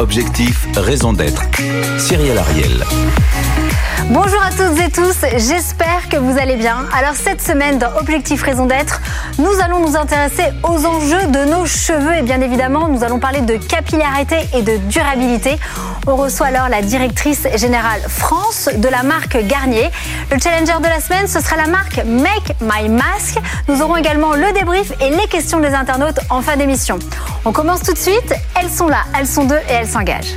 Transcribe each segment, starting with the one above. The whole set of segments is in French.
Objectif, raison d'être. Cyril Ariel. Bonjour à toutes et tous, j'espère que vous allez bien. Alors cette semaine dans Objectif Raison d'être, nous allons nous intéresser aux enjeux de nos cheveux et bien évidemment nous allons parler de capillarité et de durabilité. On reçoit alors la directrice générale France de la marque Garnier. Le challenger de la semaine, ce sera la marque Make My Mask. Nous aurons également le débrief et les questions des internautes en fin d'émission. On commence tout de suite, elles sont là, elles sont deux et elles s'engagent.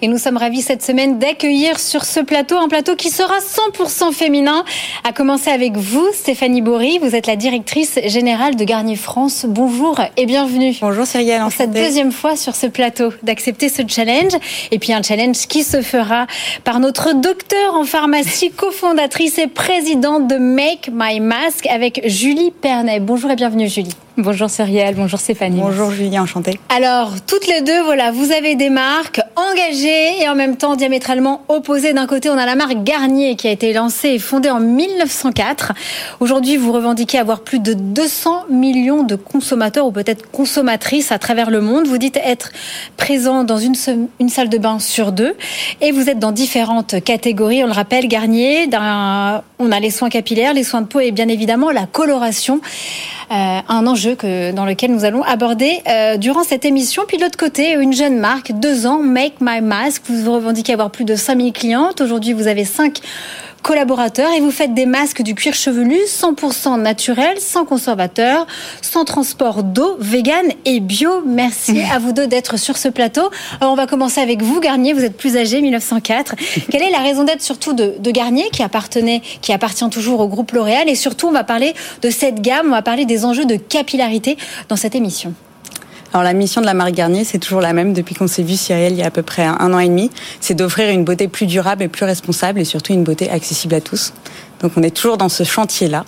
Et nous sommes ravis cette semaine d'accueillir sur ce plateau un plateau qui sera 100% féminin. À commencer avec vous, Stéphanie Bory. Vous êtes la directrice générale de Garnier France. Bonjour et bienvenue. Bonjour Cyrielle. Pour cette deuxième fois sur ce plateau, d'accepter ce challenge. Et puis un challenge qui se fera par notre docteur en pharmacie, cofondatrice et présidente de Make My Mask avec Julie Pernet. Bonjour et bienvenue Julie. Bonjour Cyrielle, bonjour Stéphanie. Bonjour Julie, enchantée. Alors, toutes les deux, voilà, vous avez des marques engagées et en même temps diamétralement opposées. D'un côté, on a la marque Garnier qui a été lancée et fondée en 1904. Aujourd'hui, vous revendiquez avoir plus de 200 millions de consommateurs ou peut-être consommatrices à travers le monde. Vous dites être présent dans une, une salle de bain sur deux et vous êtes dans différentes catégories. On le rappelle, Garnier, on a les soins capillaires, les soins de peau et bien évidemment la coloration. Euh, un enjeu que, dans lequel nous allons aborder euh, durant cette émission. Puis de l'autre côté, une jeune marque, deux ans, Make My Mask. Vous revendiquez avoir plus de 5000 clientes. Aujourd'hui, vous avez 5 collaborateurs et vous faites des masques du cuir chevelu 100% naturel, sans conservateur, sans transport d'eau, vegan et bio. Merci à vous deux d'être sur ce plateau. Alors on va commencer avec vous, Garnier. Vous êtes plus âgé, 1904. Quelle est la raison d'être surtout de, de, Garnier qui appartenait, qui appartient toujours au groupe L'Oréal? Et surtout on va parler de cette gamme, on va parler des enjeux de capillarité dans cette émission. Alors la mission de la marque Garnier, c'est toujours la même depuis qu'on s'est vu Cyril il y a à peu près un an et demi. C'est d'offrir une beauté plus durable et plus responsable et surtout une beauté accessible à tous. Donc on est toujours dans ce chantier-là,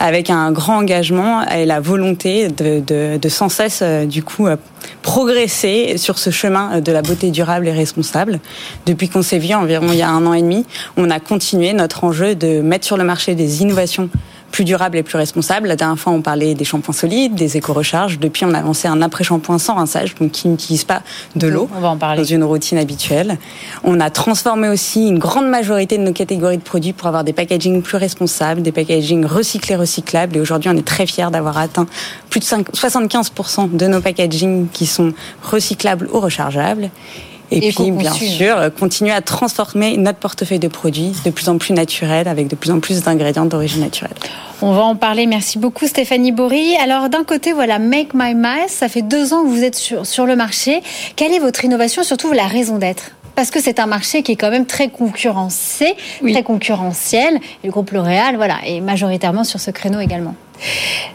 avec un grand engagement et la volonté de, de, de sans cesse, euh, du coup, euh, progresser sur ce chemin de la beauté durable et responsable. Depuis qu'on s'est vu environ il y a un an et demi, on a continué notre enjeu de mettre sur le marché des innovations plus durable et plus responsable. La dernière fois, on parlait des shampoings solides, des éco-recharges. Depuis, on a lancé un après-shampoing sans rinçage, donc qui n'utilise pas de l'eau dans une routine habituelle. On a transformé aussi une grande majorité de nos catégories de produits pour avoir des packaging plus responsables, des packaging recyclés, recyclables. Et aujourd'hui, on est très fiers d'avoir atteint plus de 75% de nos packaging qui sont recyclables ou rechargeables. Et, puis, bien sûr, continuer à transformer notre portefeuille de produits de plus en plus naturel, avec de plus en plus d'ingrédients d'origine naturelle. On va en parler. Merci beaucoup, Stéphanie Bory. Alors, d'un côté, voilà, Make My Mask, ça fait deux ans que vous êtes sur, sur le marché. Quelle est votre innovation, surtout la raison d'être? Parce que c'est un marché qui est quand même très concurrencé, très concurrentiel. Et le groupe L'Oréal, voilà, est majoritairement sur ce créneau également.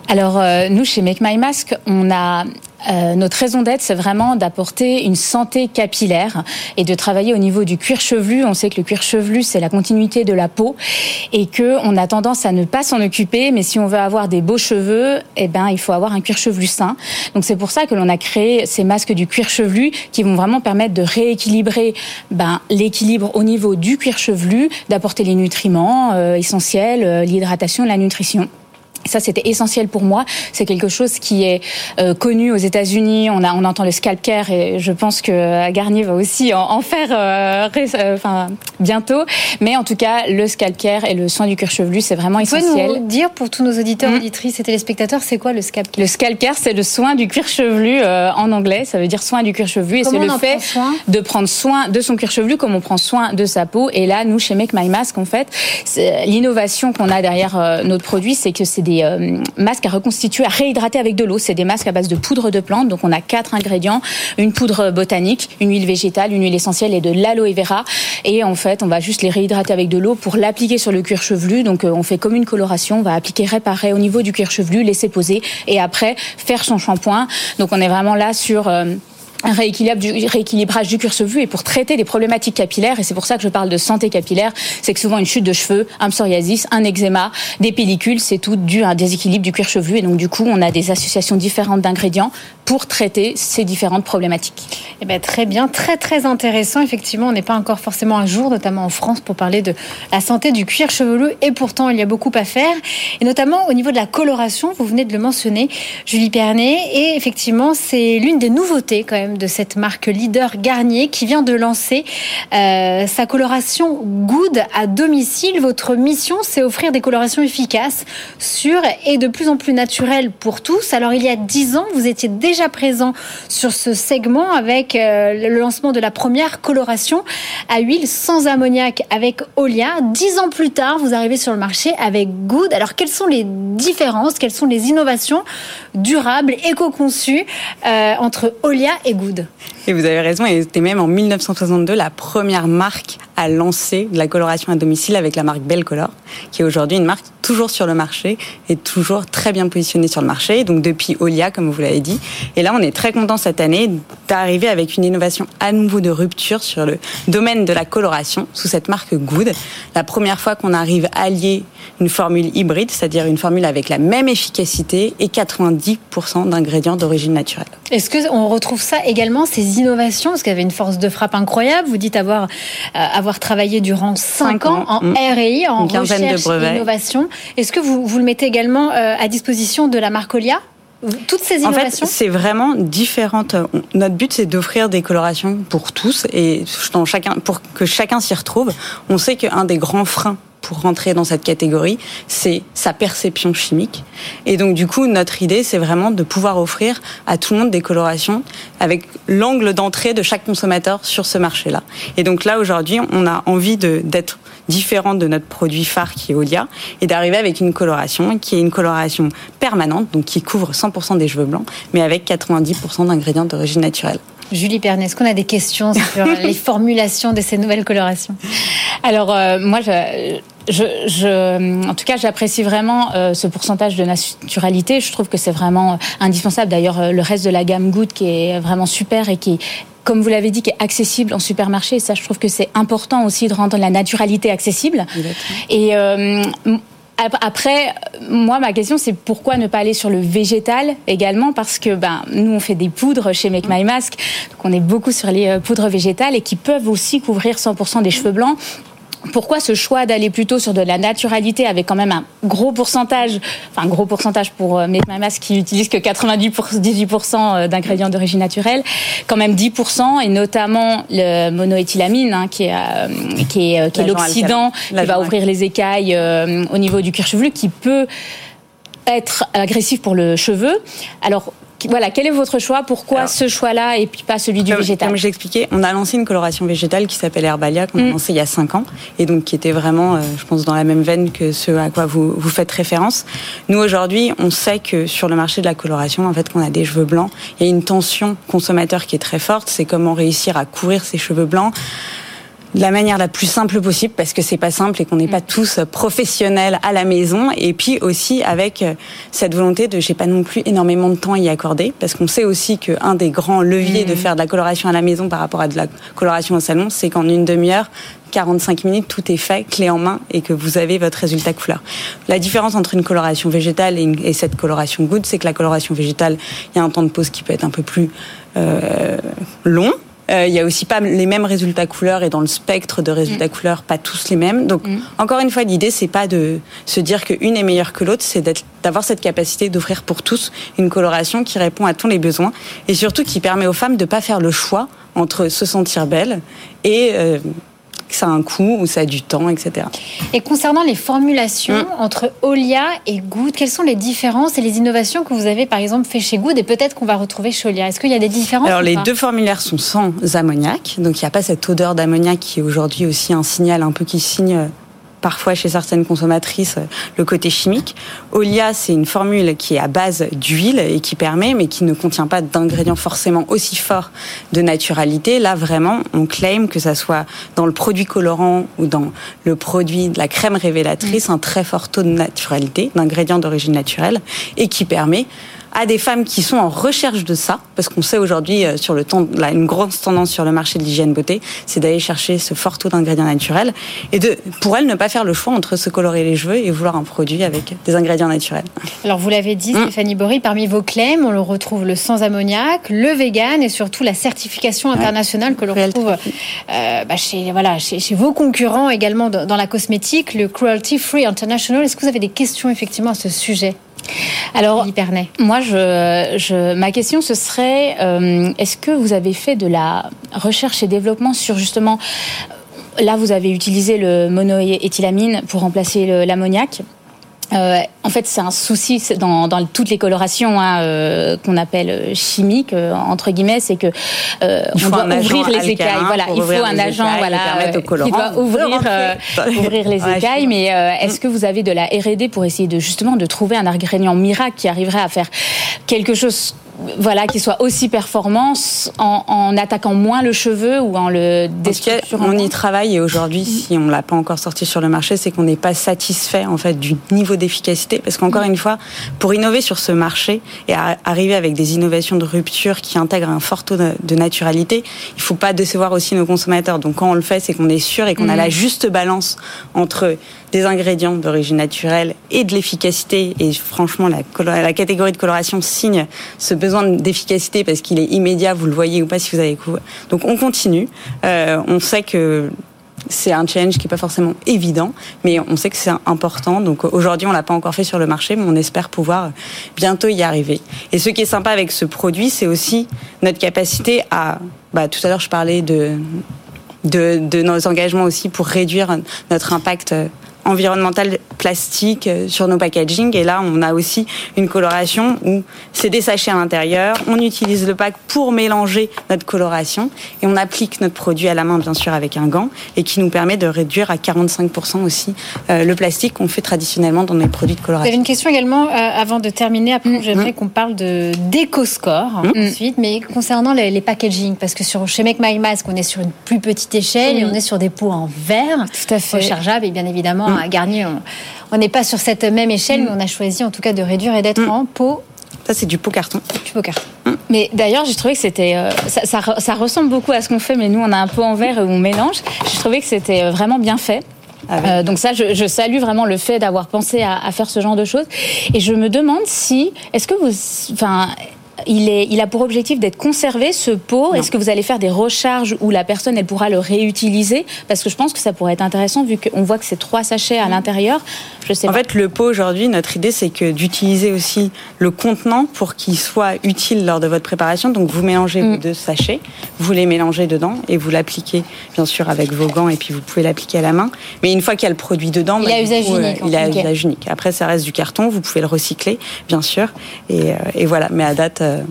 Alors, euh, nous, chez Make My Mask, on a euh, notre raison d'être, c'est vraiment d'apporter une santé capillaire et de travailler au niveau du cuir chevelu. On sait que le cuir chevelu, c'est la continuité de la peau et que on a tendance à ne pas s'en occuper. Mais si on veut avoir des beaux cheveux, eh ben, il faut avoir un cuir chevelu sain. Donc c'est pour ça que l'on a créé ces masques du cuir chevelu qui vont vraiment permettre de rééquilibrer ben, l'équilibre au niveau du cuir chevelu, d'apporter les nutriments euh, essentiels, euh, l'hydratation, la nutrition. Ça, c'était essentiel pour moi. C'est quelque chose qui est euh, connu aux États-Unis. On a, on entend le scalp care et je pense que Garnier va aussi en, faire, euh, euh, enfin, bientôt. Mais en tout cas, le scalp care et le soin du cuir chevelu, c'est vraiment essentiel. Vous pouvez nous dire pour tous nos auditeurs, mmh. auditrices et téléspectateurs, c'est quoi le scalp care Le scalp care, c'est le soin du cuir chevelu en anglais. Ça veut dire soin du cuir chevelu et c'est le fait de prendre soin de son cuir chevelu comme on prend soin de sa peau. Et là, nous, chez Make My Mask, en fait, l'innovation qu'on a derrière notre produit, c'est que c'est des euh, masques à reconstituer, à réhydrater avec de l'eau. C'est des masques à base de poudre de plante. Donc on a quatre ingrédients une poudre botanique, une huile végétale, une huile essentielle et de l'aloe vera. Et en fait, on va juste les réhydrater avec de l'eau pour l'appliquer sur le cuir chevelu. Donc euh, on fait comme une coloration. On va appliquer réparer au niveau du cuir chevelu, laisser poser et après faire son shampoing. Donc on est vraiment là sur euh, un rééquilibrage du cuir chevelu et pour traiter des problématiques capillaires. Et c'est pour ça que je parle de santé capillaire. C'est que souvent une chute de cheveux, un psoriasis, un eczéma, des pellicules, c'est tout dû à un déséquilibre du cuir chevelu. Et donc du coup, on a des associations différentes d'ingrédients pour traiter ces différentes problématiques. Eh bien, très bien, très très intéressant. Effectivement, on n'est pas encore forcément un jour, notamment en France, pour parler de la santé du cuir chevelu. Et pourtant, il y a beaucoup à faire. Et notamment au niveau de la coloration, vous venez de le mentionner, Julie Pernet. Et effectivement, c'est l'une des nouveautés quand même de cette marque leader Garnier qui vient de lancer euh, sa coloration Good à domicile. Votre mission, c'est offrir des colorations efficaces, sûres et de plus en plus naturelles pour tous. Alors il y a dix ans, vous étiez déjà présent sur ce segment avec euh, le lancement de la première coloration à huile sans ammoniac avec Olia. Dix ans plus tard, vous arrivez sur le marché avec Good. Alors quelles sont les différences, quelles sont les innovations durables, éco-conçues euh, entre Olia et Et vous avez raison, et c'était même en 1962 la première marque à lancer de la coloration à domicile avec la marque Belcolor, qui est aujourd'hui une marque toujours sur le marché et toujours très bien positionnée sur le marché. Donc depuis Olia, comme vous l'avez dit. Et là, on est très content cette année d'arriver avec une innovation à nouveau de rupture sur le domaine de la coloration sous cette marque Good. La première fois qu'on arrive à allier une formule hybride, c'est-à-dire une formule avec la même efficacité et 90% d'ingrédients d'origine naturelle. Est-ce qu'on retrouve ça également, ces innovations? Parce qu'il y avait une force de frappe incroyable. Vous dites avoir, euh, avoir travaillé durant 5 ans, en mm. R&I, en recherche et innovation. Est-ce que vous, vous le mettez également euh, à disposition de la marque Olia? Toutes ces innovations En fait, c'est vraiment différente. Notre but, c'est d'offrir des colorations pour tous et chacun, pour que chacun s'y retrouve. On sait qu'un des grands freins pour rentrer dans cette catégorie, c'est sa perception chimique. Et donc, du coup, notre idée, c'est vraiment de pouvoir offrir à tout le monde des colorations avec l'angle d'entrée de chaque consommateur sur ce marché-là. Et donc là, aujourd'hui, on a envie d'être différent de notre produit phare qui est Olia et d'arriver avec une coloration qui est une coloration permanente, donc qui couvre 100% des cheveux blancs, mais avec 90% d'ingrédients d'origine naturelle. Julie Pernet, est-ce qu'on a des questions sur les formulations de ces nouvelles colorations? Alors, euh, moi, je, je, en tout cas, j'apprécie vraiment euh, ce pourcentage de naturalité. Je trouve que c'est vraiment euh, indispensable. D'ailleurs, le reste de la gamme Good qui est vraiment super et qui comme vous l'avez dit, qui est accessible en supermarché. Et ça, je trouve que c'est important aussi de rendre la naturalité accessible. Et après, moi, ma question, c'est pourquoi ne pas aller sur le végétal également? Parce que ben, nous, on fait des poudres chez Make My Mask, donc on est beaucoup sur les euh, poudres végétales et qui peuvent aussi couvrir 100% des cheveux blancs pourquoi ce choix d'aller plutôt sur de la naturalité avec quand même un gros pourcentage, enfin un gros pourcentage pour euh, Make My Mask qui utilise que 98% euh, d'ingrédients d'origine naturelle, quand même 10% et notamment le monoéthylamine hein, qui est euh, qui est, qui est l'oxydant qui va ouvrir les écailles au niveau du cuir chevelu qui peut être agressif pour le cheveu. Alors voilà, quel est votre choix? Pourquoi ce choix-là et puis pas celui du végétal? Comme j'expliquais, on a lancé une coloration végétale qui s'appelle Herbalia, qu'on a mm. lancée il y a 5 ans, et donc qui était vraiment, euh, je pense, dans la même veine que ce à quoi vous, vous faites référence. Nous, aujourd'hui, on sait que sur le marché de la coloration, en fait, qu'on a des cheveux blancs, il y a une tension consommateur qui est très forte, c'est comment réussir à couvrir ses cheveux blancs de la manière la plus simple possible parce que c'est pas simple et qu'on n'est pas mm. tous professionnels à la maison et puis aussi avec euh, cette volonté de j'ai pas non plus énormément de temps à y accorder parce qu'on sait aussi qu'un des grands leviers de mm. faire de la coloration à la maison par rapport à de la coloration au salon c'est qu'en une demi-heure 45 minutes, tout est fait, clé en main, et que vous avez votre résultat couleur. La différence entre une coloration végétale et, cette coloration good, c'est que la coloration végétale, il y a un temps de pause qui peut être un peu plus euh, long, euh, il y a aussi pas les mêmes résultats couleurs et dans le spectre de résultats mm. couleurs, pas tous les mêmes. Donc, mm. encore une fois, l'idée, c'est pas de se dire qu'une est meilleure que l'autre, c'est d'avoir cette capacité d'offrir pour tous une coloration qui répond à tous les besoins et surtout qui permet aux femmes de pas faire le choix entre se sentir belle et euh, que ça a un coût ou ça a du temps, etc. Et concernant les formulations mm. entre Olia et Good, quelles sont les différences et les innovations que vous avez par exemple fait chez Good et peut-être qu'on va retrouver chez Olia? Est-ce qu'il y a des différences Alors les deux formulaires sont sans ammoniac, donc il n'y a pas cette odeur d'ammoniac qui est aujourd'hui aussi un signal un peu qui signe parfois chez certaines consommatrices le côté chimique. Olia, c'est une formule qui est à base d'huile et qui permet, mais qui ne contient pas d'ingrédients forcément aussi forts de naturalité. Là, vraiment, on claim que ça soit dans le produit colorant ou dans le produit de la crème révélatrice, mm. un très fort taux de naturalité, d'ingrédients d'origine naturelle, et qui permet à des femmes qui sont en recherche de ça, parce qu'on sait aujourd'hui euh, sur le temps, là, une grosse tendance sur le marché de l'hygiène beauté, c'est d'aller chercher ce fort taux d'ingrédients naturels et de, pour elles, ne pas faire le choix entre se colorer les cheveux et vouloir un produit avec des ingrédients naturels. Alors vous l'avez dit, mm. Stéphanie Bory, parmi vos claims, on le retrouve le sans ammoniac, le vegan et surtout la certification internationale que l'on retrouve euh, bah, chez, voilà, chez, chez, vos concurrents également dans la cosmétique, le Cruelty Free International. Est-ce que vous avez des questions effectivement à ce sujet? Alors, moi, je, ma question, ce serait, euh, est-ce que vous avez fait de la recherche et développement sur justement, là, vous avez utilisé le monoéthylamine pour remplacer l'ammoniac. Euh, en fait, c'est un souci dans, dans, toutes les colorations hein, euh, qu'on appelle euh, chimiques entre guillemets, c'est que on doit ouvrir les écailles. Voilà, il faut un agent voilà qui doit ouvrir ouvrir les écailles. Mais est-ce que vous avez de la R&D pour essayer de justement de trouver un ingrédient miracle qui arriverait à faire quelque chose voilà, qui soit aussi performant en, attaquant moins le cheveu ou en le déstructurant. On y travaille et aujourd'hui, si on l'a pas encore sorti sur le marché, c'est qu'on n'est pas satisfait en fait du niveau d'efficacité parce qu'encore une fois, pour innover sur ce marché et arriver avec des innovations de rupture qui intègrent un fort taux de, naturalité, il faut pas décevoir aussi nos consommateurs. Donc quand on le fait, c'est qu'on est sûr et qu'on a mm. la juste balance entre des ingrédients d'origine naturelle et de l'efficacité. Et franchement, la, catégorie de coloration signe ce besoin d'efficacité parce qu'il est immédiat, vous le voyez ou pas si vous avez couvert. Donc on continue. Euh, on sait que c'est un challenge qui n'est pas forcément évident, mais on sait que c'est important. Donc aujourd'hui, on l'a pas encore fait sur le marché, mais on espère pouvoir bientôt y arriver. Et ce qui est sympa avec ce produit, c'est aussi notre capacité à. Bah, tout à l'heure, je parlais de, de nos engagements aussi pour réduire notre impact environnemental plastique euh, sur nos packaging. Et là, on a aussi une coloration où c'est des sachets à l'intérieur. On utilise le pack pour mélanger notre coloration et on applique notre produit à la main, bien sûr, avec un gant et qui nous permet de réduire à 45% aussi euh, le plastique qu'on fait traditionnellement dans les produits de coloration. Vous une question également euh, avant de terminer. Après, mm-hmm. j'aimerais qu'on parle de d'éco-score mm-hmm. ensuite, mais concernant les, les, packaging, parce que sur, chez Make My Mask, on est sur une plus petite échelle et mm-hmm. on est sur des pots en verre, tout à fait rechargeables et bien évidemment à Garnier, on n'est pas sur cette même échelle, mais on a choisi en tout cas de réduire et d'être mm. en pot. Ça, c'est du pot carton. Du pot carton. Mm. Mais d'ailleurs, j'ai trouvé que c'était. Euh, ça, ressemble beaucoup à ce qu'on fait, mais nous, on a un pot en verre où on mélange. J'ai trouvé que c'était euh, vraiment bien fait. Ah euh, donc ça, je, salue vraiment le fait d'avoir pensé à, à, faire ce genre de choses. Et je me demande si, est-ce que vous, enfin, il, est, il a pour objectif d'être conservé, ce pot. Est-ce que vous allez faire des recharges où la personne elle pourra le réutiliser? Parce que je pense que ça pourrait être intéressant vu qu'on voit que c'est trois sachets à l'intérieur. Je sais en fait, le pot aujourd'hui, notre idée c'est que d'utiliser aussi le contenant pour qu'il soit utile lors de votre préparation. Donc vous mélangez vos mm. deux sachets, vous les mélangez dedans et vous l'appliquez bien sûr avec vos gants et puis vous pouvez l'appliquer à la main. Mais une fois qu'il y a le produit dedans, il bah, a usage unique. il a usage unique. Après, ça reste du carton, vous pouvez le recycler bien sûr. Et, euh, et voilà. Mais à date euh,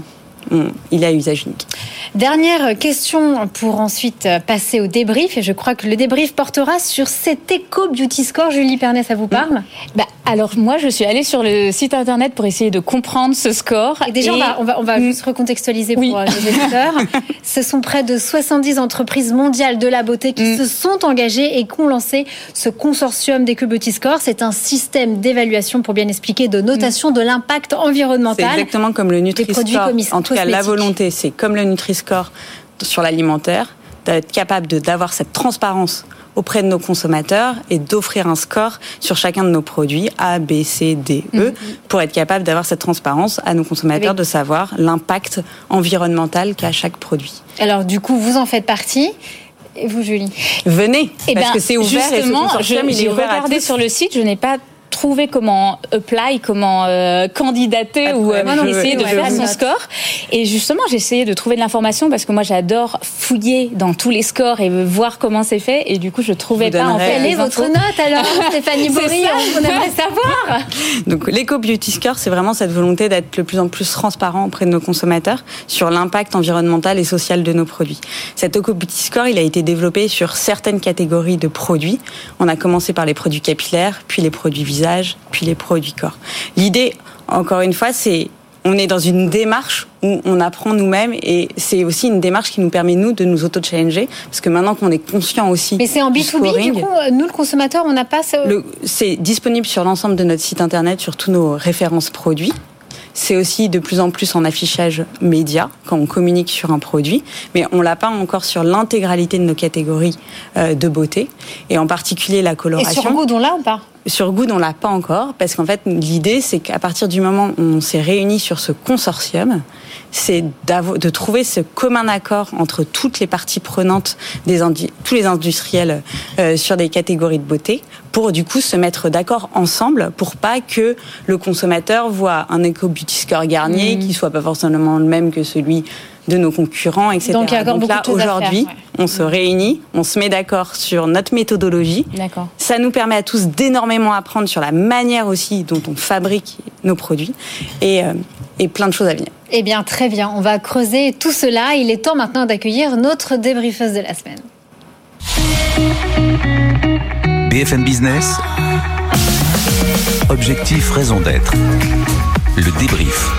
il a usage unique. Dernière question pour ensuite passer au débrief. Et je crois que le débrief portera sur cet Eco Beauty Score. Julie Pernet, ça vous parle bah, Alors, moi, je suis allée sur le site internet pour essayer de comprendre ce score. Et déjà, on va, on va, juste recontextualiser pour euh, les éditeurs. ce sont près de 70 entreprises mondiales de la beauté qui mm. se sont engagées et qui ont lancé ce consortium d'Eco Beauty Score. C'est un système d'évaluation, pour bien expliquer, de notation de l'impact environnemental. C'est exactement comme le Nutri-Score. Cas, la volonté, c'est comme le Nutri-Score sur l'alimentaire, d'être capable d'avoir cette transparence auprès de nos consommateurs et d'offrir un score sur chacun de nos produits A, B, C, D, E, mhm. pour être capable d'avoir cette transparence à nos consommateurs, de savoir l'impact environnemental qu'a chaque produit. Alors du coup, vous en faites partie. Et vous, Julie? Venez, et eh parce ben, que c'est ouvert. Justement, j'ai regardé sur le site, je n'ai pas trouver comment apply, comment euh, candidater ou euh, essayer de faire son score. Et justement, j'ai essayé de trouver de l'information parce que moi, j'adore fouiller dans tous les scores et voir comment c'est fait. Et du coup, je trouvais pas en fait. Quelle est votre note alors, Stéphanie Bourri On aimerait savoir. Donc, l'Eco Beauty Score, c'est vraiment cette volonté d'être de plus en plus transparent auprès de nos consommateurs sur l'impact environnemental et social de nos produits. Cet Eco Beauty Score, il a été développé sur certaines catégories de produits. On a commencé par les produits capillaires, puis les produits puis les produits corps. L'idée, encore une fois, c'est on est dans une démarche où on apprend nous-mêmes et c'est aussi une démarche qui nous permet nous de nous auto-challenger parce que maintenant qu'on est conscient aussi. Mais c'est en B2B du coup, nous le consommateur, on n'a pas C'est disponible sur l'ensemble de notre site internet, sur tous nos références produits. c'est aussi de plus en plus en affichage média quand on communique sur un produit, mais on l'a pas encore sur l'intégralité de nos catégories euh, de beauté et en particulier la coloration. Et sur Good, on l'a ou pas? Sur Good, on l'a pas encore parce qu'en fait, l'idée, c'est qu'à partir du moment où on s'est réunis sur ce consortium, c'est de trouver ce commun accord entre toutes les parties prenantes, des tous les industriels euh, sur des catégories de beauté, pour du coup se mettre d'accord ensemble pour pas que le consommateur voit un Eco Beauty Score Garnier mmh. qui soit pas forcément le même que celui de nos concurrents, etc. Donc, Donc là, aujourd'hui, on se réunit, on se met d'accord sur notre méthodologie. D'accord. Ça nous permet à tous d'énormément apprendre sur la manière aussi dont on fabrique nos produits et, euh, et plein de choses à venir. Eh bien, très bien. On va creuser tout cela. Il est temps maintenant d'accueillir notre débriefeuse de la semaine. BFM Business. Objectif, raison d'être. Le débrief.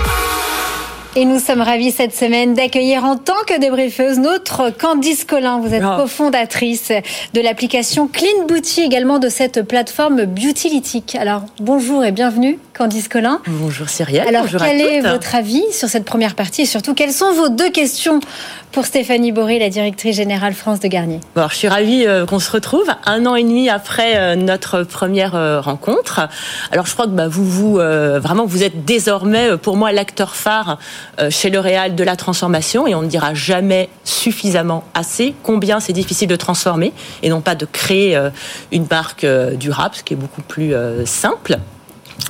Et nous sommes ravis cette semaine d'accueillir en tant que débriefeuse notre Candice Collin. Vous êtes cofondatrice de l'application Clean Beauty, également de cette plateforme Beautylytic. Alors bonjour et bienvenue Candice Collin. Bonjour Cyrielle. Alors quel est votre avis sur cette première partie et surtout quelles sont vos deux questions pour Stéphanie Boré, la directrice générale France de Garnier? Bon, Je suis ravie euh, qu'on se retrouve un an et demi après euh, notre première euh, rencontre. Alors je crois que bah, vous, vous vraiment vous êtes désormais pour moi l'acteur phare chez L'Oréal de la transformation et on ne dira jamais suffisamment assez combien c'est difficile de transformer et non pas de créer une marque durable, ce qui est beaucoup plus simple.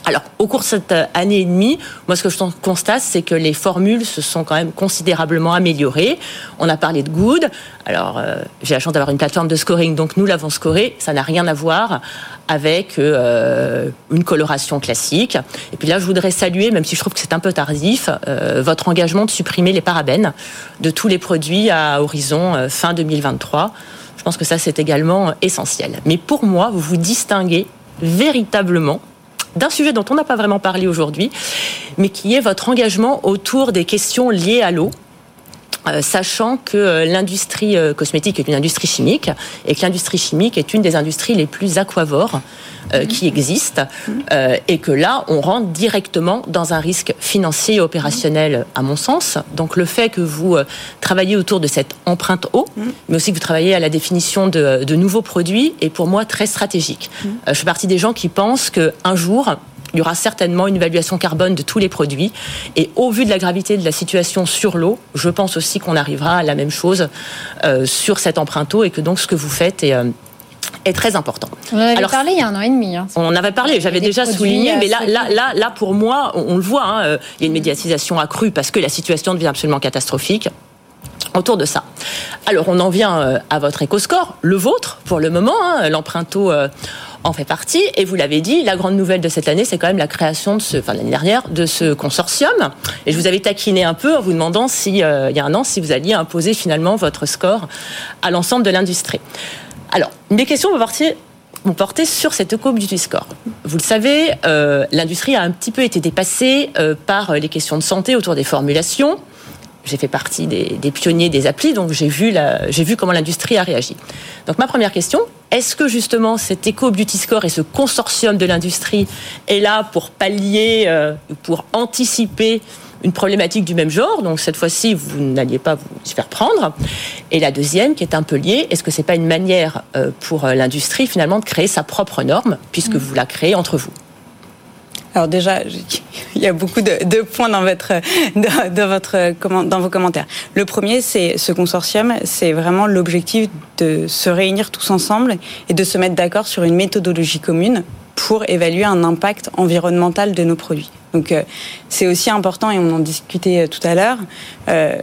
Alors, au cours de cette année et demie, moi, ce que je constate, c'est que les formules se sont quand même considérablement améliorées. On a parlé de Good. Alors, j'ai la chance d'avoir une plateforme de scoring, donc nous l'avons scoré. Ça n'a rien à voir avec euh, une coloration classique. Et puis là, je voudrais saluer, même si je trouve que c'est un peu tardif, euh, votre engagement de supprimer les parabènes de tous les produits à horizon euh, fin 2023. Je pense que ça, c'est également essentiel. Mais pour moi, vous vous distinguez véritablement d'un sujet dont on n'a pas vraiment parlé aujourd'hui, mais qui est votre engagement autour des questions liées à l'eau sachant que euh, l'industrie euh, cosmétique est une industrie chimique et que l'industrie chimique est une des industries les plus aquavores qui existent et que là, on rentre directement dans un risque financier et opérationnel, à mon sens. Donc le fait que vous travaillez autour de cette empreinte eau, mais aussi que vous travaillez à la définition de, de nouveaux produits, est pour moi très stratégique. je fais partie des gens qui pensent qu'un jour, il y aura certainement une évaluation carbone de tous les produits. Et au vu de la gravité de la situation sur l'eau, je pense aussi qu'on arrivera à la même chose euh, sur cette empreinte eau et que donc ce que vous faites est, euh, est très important. On en avait parlé il y a un an et demi. Hein. On en avait parlé, j'avais déjà souligné, mais là, là, là, là, pour moi, on, le voit, hein, euh, il y a une médiatisation accrue parce que la situation devient absolument catastrophique autour de ça. Alors on en vient à votre éco-score, le vôtre pour le moment, hein, l'empreinte eau en fait partie. Et vous l'avez dit, la grande nouvelle de cette année, c'est quand même la création de ce, enfin l'année dernière, de ce consortium. Et je vous avais taquiné un peu en vous demandant si, euh, il y a un an, si vous alliez imposer finalement votre score à l'ensemble de l'industrie. Alors, mes questions vont porter, vont porter sur cet Eco Beauty Score. Vous le savez, euh, l'industrie a un petit peu été dépassée euh, par les questions de santé autour des formulations j'ai fait partie des, pionniers des applis, donc j'ai vu, j'ai vu comment l'industrie a réagi. Donc ma première question, est-ce que justement cet Eco Beauty Score et ce consortium de l'industrie est là pour pallier, euh, pour anticiper une problématique du même genre, donc cette fois-ci, vous n'alliez pas vous faire prendre. Et la deuxième, qui est un peu liée, est-ce que c'est pas une manière euh, pour euh, l'industrie finalement de créer sa propre norme, puisque mm. vous la créez entre vous? Alors déjà, il y a beaucoup de, points dans votre, dans, votre, dans vos commentaires. Le premier, c'est ce consortium, c'est vraiment l'objectif de se réunir tous ensemble et de se mettre d'accord sur une méthodologie commune pour évaluer un impact environnemental de nos produits. Donc euh, c'est aussi important, et on en discutait euh, tout à l'heure, euh,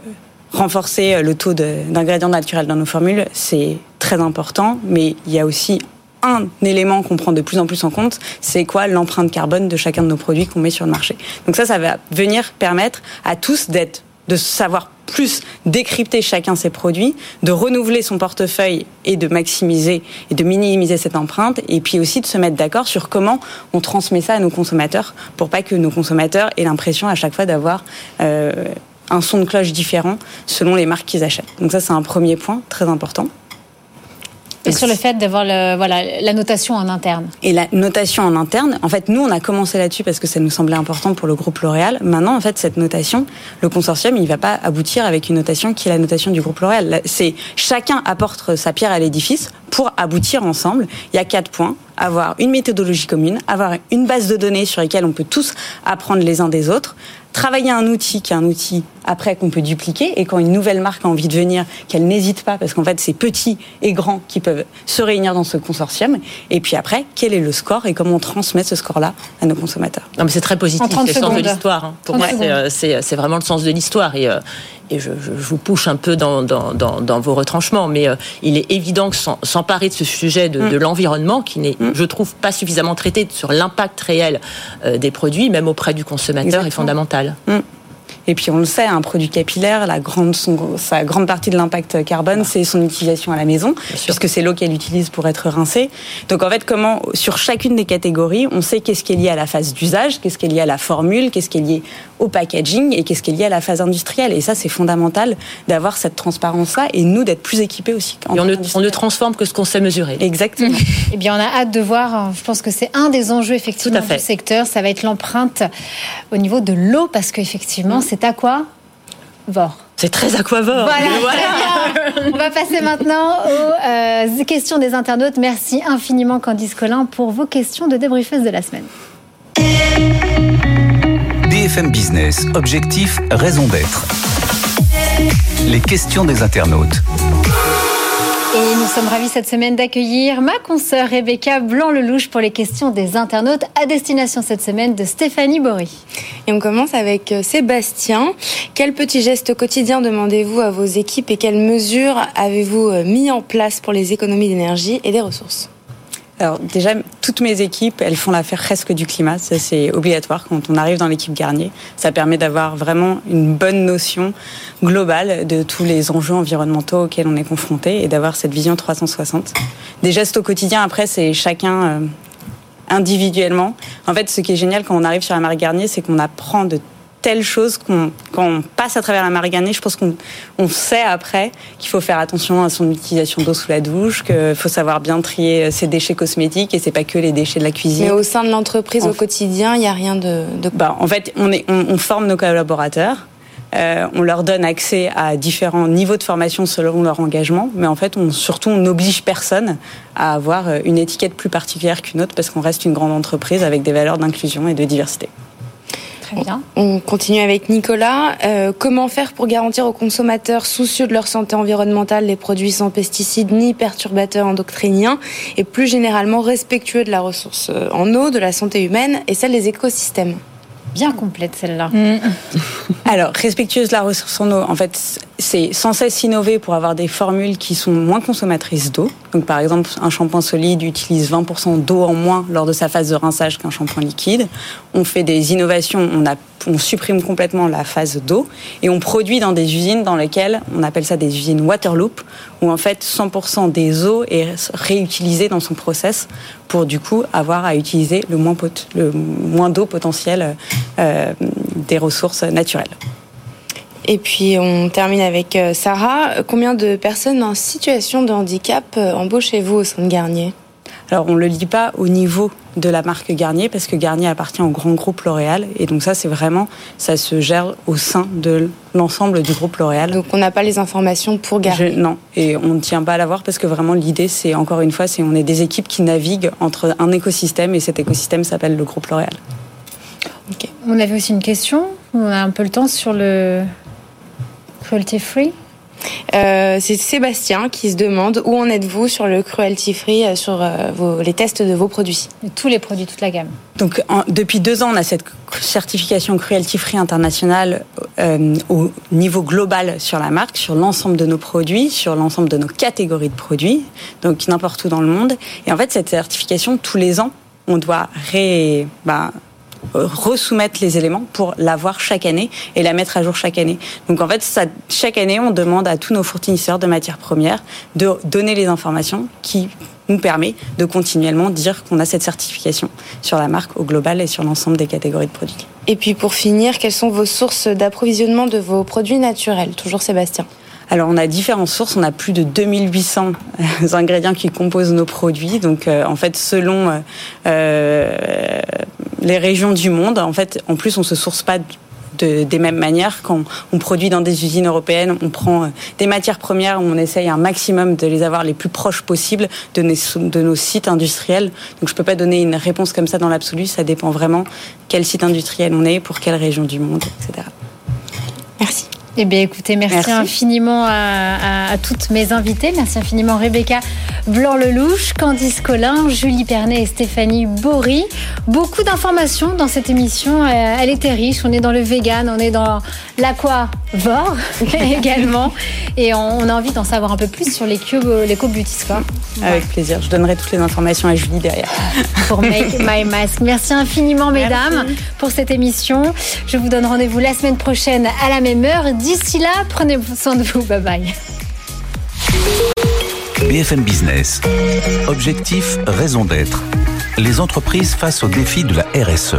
renforcer le taux d'ingrédients naturels dans nos formules, c'est très important, mais il y a aussi un élément qu'on prend de plus en plus en compte, c'est quoi l'empreinte carbone de chacun de nos produits qu'on met sur le marché. Donc ça, ça va venir permettre à tous d'être de savoir plus décrypter chacun ses produits, de renouveler son portefeuille et de maximiser et de minimiser cette empreinte, et puis aussi de se mettre d'accord sur comment on transmet ça à nos consommateurs pour pas que nos consommateurs aient l'impression à chaque fois d'avoir euh, un son de cloche différent selon les marques qu'ils achètent. Donc ça, c'est un premier point très important. Et sur le fait d'avoir voilà, la notation en interne. Et la notation en interne, en fait, nous, on a commencé là-dessus parce que ça nous semblait important pour le groupe L'Oréal. Maintenant, en fait, cette notation, le consortium, il ne va pas aboutir avec une notation qui est la notation du groupe L'Oréal. C'est chacun apporte sa pierre à l'édifice pour aboutir ensemble. Il y a quatre points avoir une méthodologie commune, avoir une base de données sur lesquelles on peut tous apprendre les uns des autres, travailler un outil qui est un outil après qu'on peut dupliquer et quand une nouvelle marque a envie de venir, qu'elle n'hésite pas parce qu'en fait c'est petits et grands qui peuvent se réunir dans ce consortium. Et puis après, quel est le score et comment on transmet ce score-là à nos consommateurs? Non mais c'est très positif, c'est le sens de l'histoire. Hein. Pour moi, euh, c'est vraiment le sens de l'histoire et euh, et je, je, vous pousse un peu dans, dans, dans, dans vos retranchements, mais euh, il est évident que s'emparer de ce sujet de, de mm. l'environnement, qui n'est, mm. je trouve, pas suffisamment traité sur l'impact réel des produits, même auprès du consommateur, est fondamental. Mm. Et puis on le sait, un produit capillaire, la grande, son, sa grande partie de l'impact carbone, c'est son utilisation à la maison, puisque c'est l'eau qu'elle utilise pour être rincée. Donc en fait, comment sur chacune des catégories, on sait qu'est-ce qui est lié à la phase d'usage, qu'est-ce qui est lié à la formule, qu'est-ce qui est lié au packaging et qu'est-ce qui est lié à la phase industrielle. Et ça, c'est fondamental d'avoir cette transparence-là et nous d'être plus équipés aussi. Et on ne, on ne, transforme que ce qu'on sait mesurer. Exactement. eh bien, on a hâte de voir. Je pense que c'est un des enjeux effectivement du secteur. Ça va être l'empreinte au niveau de l'eau parce qu'effectivement, c'est c'est aquavore. C'est très aquavore. Voilà, On va passer maintenant aux euh, questions des internautes. Merci infiniment Candice Collin pour vos questions de débriefeuse de la semaine. BFM Business, objectif, raison d'être. Les questions des internautes. Et nous sommes ravis cette semaine d'accueillir ma consoeur Rebecca Blanc-Lelouch pour les questions des internautes à destination cette semaine de Stéphanie Bory. Et on commence avec euh, Sébastien. Quel petit geste quotidien demandez-vous à vos équipes et quelles mesures avez-vous euh, mis en place pour les économies d'énergie et des ressources? Alors déjà, toutes mes équipes, elles font l'affaire presque du climat. Ça, c'est obligatoire quand on arrive dans l'équipe Garnier. Ça permet d'avoir vraiment une bonne notion globale de tous les enjeux environnementaux auxquels on est confronté et d'avoir cette vision 360. Des gestes au quotidien, après, c'est chacun euh, individuellement. En fait, ce qui est génial quand on arrive sur la marque Garnier, c'est qu'on apprend de telle chose qu'on, quand on passe à travers la mariganée, je pense qu'on on sait après qu'il faut faire attention à son utilisation d'eau sous la douche, qu'il faut savoir bien trier ses déchets cosmétiques et c'est pas que les déchets de la cuisine. Mais au sein de l'entreprise, au quotidien, il n'y a rien de. de... Bah, en fait, on, est, on, forme nos collaborateurs. Euh, on leur donne accès à différents niveaux de formation selon leur engagement, mais en fait, on, surtout, on n'oblige personne à avoir une étiquette plus particulière qu'une autre parce qu'on reste une grande entreprise avec des valeurs d'inclusion et de diversité. On continue avec Nicolas. Euh, comment faire pour garantir aux consommateurs soucieux de leur santé environnementale les produits sans pesticides ni perturbateurs endocriniens et plus généralement respectueux de la ressource euh, en eau, de la santé humaine et celle des écosystèmes? Bien complète celle-là. Mm. Alors, respectueuse de la ressource en eau, en fait, c'est sans cesse innover pour avoir des formules qui sont moins consommatrices d'eau. Donc, par exemple, un shampoing solide utilise 20% d'eau en moins lors de sa phase de rinçage qu'un shampoing liquide. On fait des innovations, on, supprime complètement la phase d'eau et on produit dans des usines dans lesquelles on appelle ça des usines Waterloop, où en fait 100% des eaux est réutilisée dans son process pour du coup avoir à utiliser le moins, le moins d'eau potentielle euh, des ressources naturelles. Et puis on termine avec euh, Sarah. Combien de personnes en situation de handicap euh, embauchez-vous au sein de Garnier? Alors on ne le dit pas au niveau de la marque Garnier parce que Garnier appartient au grand groupe L'Oréal et donc ça c'est vraiment ça se gère au sein de l'ensemble du groupe L'Oréal. Donc on n'a pas les informations pour Garnier? non et on ne tient pas à l'avoir parce que vraiment l'idée c'est encore une fois c'est on est des équipes qui naviguent entre un écosystème et cet écosystème s'appelle le groupe L'Oréal. On avait aussi une question. On a un peu le temps sur le cruelty free. Euh, c'est Sébastien qui se demande où en êtes-vous sur le cruelty free, euh, sur euh, les tests de vos produits Tous les produits, toute la gamme. Donc depuis deux ans, on a cette certification cruelty free internationale au niveau global sur la marque, sur l'ensemble de nos produits, sur l'ensemble de nos catégories de produits, donc n'importe où dans le monde. Et en fait, cette certification, tous les ans, on doit ré, ben, resoumettre les éléments pour l'avoir chaque année et la mettre à jour chaque année. Donc en fait, chaque année, on demande à tous nos fournisseurs de matières premières de donner les informations qui nous permet de continuellement dire qu'on a cette certification sur la marque au global et sur l'ensemble des catégories de produits. Et puis pour finir, quelles sont vos sources d'approvisionnement de vos produits naturels? Toujours Sébastien. Alors on a différentes sources, on a plus de 2800 ingrédients qui composent nos produits. Donc en fait selon euh, les régions du monde, en fait en plus on se source pas des mêmes manières. Quand on produit dans des usines européennes, on prend euh, des matières premières, on essaye un maximum de les avoir les plus proches possibles de nos, de nos sites industriels. Donc je ne peux pas donner une réponse comme ça dans l'absolu, ça dépend vraiment quel site industriel on est, pour quelle région du monde, etc. Eh bien, écoutez, merci, infiniment à, toutes mes invités. Merci infiniment Rebecca Blanc-Lelouch, Candice Collin, Julie Pernet et Stéphanie Bory. Beaucoup d'informations dans cette émission. Euh, elle était riche. On est dans le vegan, on est dans l'aquavore également. Et on, a envie d'en savoir un peu plus sur les cubes, les Beauty Score. Avec plaisir. Je donnerai toutes les informations à Julie derrière. Pour Make My Mask. Merci infiniment, mesdames, pour cette émission. Je vous donne rendez-vous la semaine prochaine à la même heure. D'ici là, prenez soin de vous. Bye bye. BFM Business. Objectif, raison d'être. Les entreprises face au défi de la RSE.